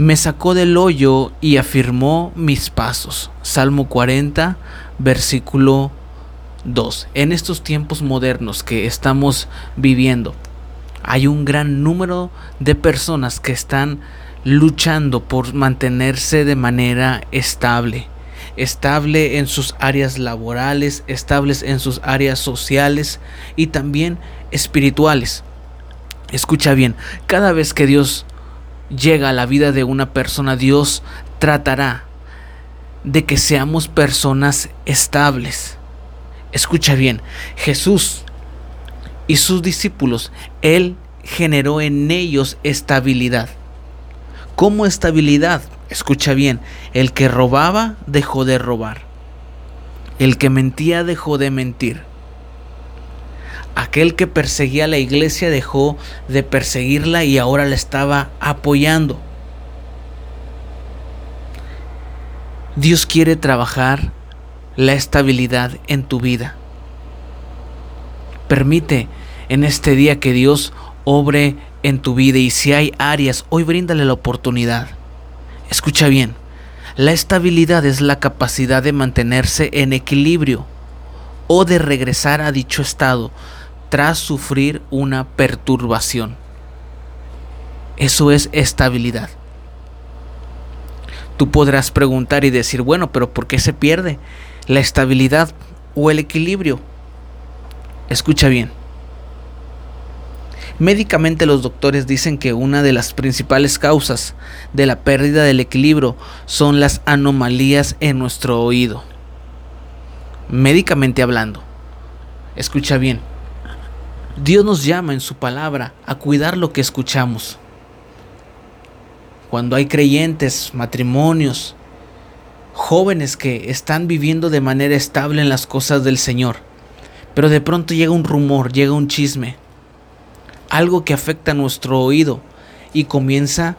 Me sacó del hoyo y afirmó mis pasos. Salmo 40, versículo 2. En estos tiempos modernos que estamos viviendo, hay un gran número de personas que están luchando por mantenerse de manera estable. Estable en sus áreas laborales, estables en sus áreas sociales y también espirituales. Escucha bien, cada vez que Dios llega a la vida de una persona, Dios tratará de que seamos personas estables. Escucha bien, Jesús y sus discípulos, Él generó en ellos estabilidad. ¿Cómo estabilidad? Escucha bien, el que robaba dejó de robar. El que mentía dejó de mentir. Aquel que perseguía a la iglesia dejó de perseguirla y ahora la estaba apoyando. Dios quiere trabajar la estabilidad en tu vida. Permite en este día que Dios obre en tu vida y si hay áreas, hoy bríndale la oportunidad. Escucha bien, la estabilidad es la capacidad de mantenerse en equilibrio o de regresar a dicho estado tras sufrir una perturbación. Eso es estabilidad. Tú podrás preguntar y decir, bueno, pero ¿por qué se pierde la estabilidad o el equilibrio? Escucha bien. Médicamente los doctores dicen que una de las principales causas de la pérdida del equilibrio son las anomalías en nuestro oído. Médicamente hablando. Escucha bien. Dios nos llama en su palabra a cuidar lo que escuchamos. Cuando hay creyentes, matrimonios, jóvenes que están viviendo de manera estable en las cosas del Señor, pero de pronto llega un rumor, llega un chisme, algo que afecta a nuestro oído y comienza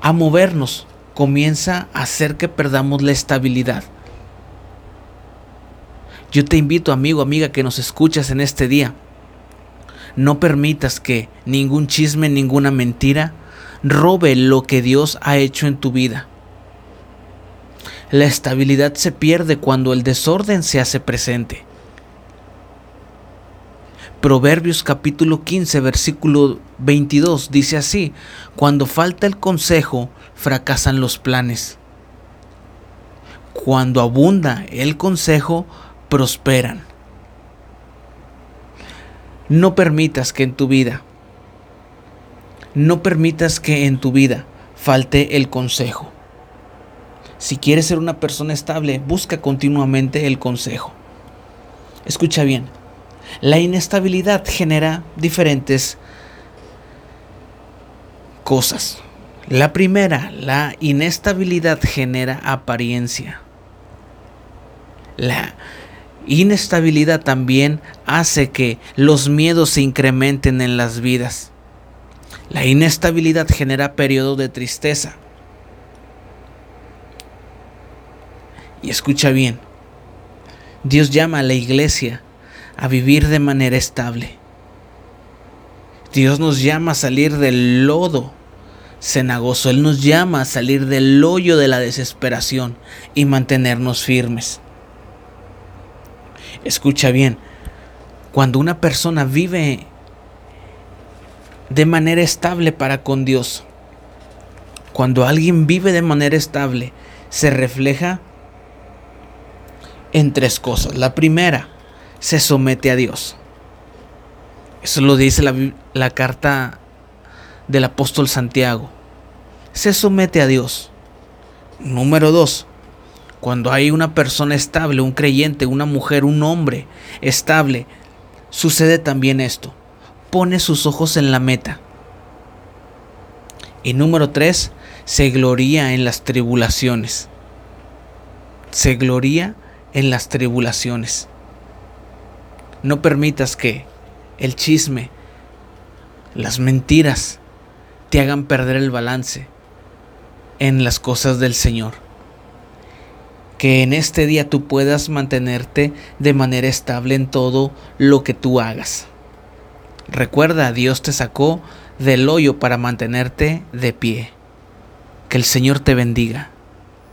a movernos, comienza a hacer que perdamos la estabilidad. Yo te invito, amigo, amiga, que nos escuchas en este día, no permitas que ningún chisme, ninguna mentira robe lo que Dios ha hecho en tu vida. La estabilidad se pierde cuando el desorden se hace presente. Proverbios capítulo 15 versículo 22 dice así, cuando falta el consejo, fracasan los planes. Cuando abunda el consejo, prosperan. No permitas que en tu vida, no permitas que en tu vida falte el consejo. Si quieres ser una persona estable, busca continuamente el consejo. Escucha bien, la inestabilidad genera diferentes cosas. La primera, la inestabilidad genera apariencia. La inestabilidad también hace que los miedos se incrementen en las vidas. La inestabilidad genera periodos de tristeza. Y escucha bien, Dios llama a la iglesia a vivir de manera estable. Dios nos llama a salir del lodo cenagoso, Él nos llama a salir del hoyo de la desesperación y mantenernos firmes. Escucha bien, cuando una persona vive de manera estable para con Dios, cuando alguien vive de manera estable, se refleja en tres cosas. La primera, se somete a Dios. Eso lo dice la, la carta del apóstol Santiago. Se somete a Dios. Número dos, cuando hay una persona estable, un creyente, una mujer, un hombre estable, sucede también esto. Pone sus ojos en la meta. Y número tres, se gloría en las tribulaciones. Se gloría en las tribulaciones. No permitas que el chisme, las mentiras, te hagan perder el balance en las cosas del Señor. Que en este día tú puedas mantenerte de manera estable en todo lo que tú hagas. Recuerda, Dios te sacó del hoyo para mantenerte de pie. Que el Señor te bendiga.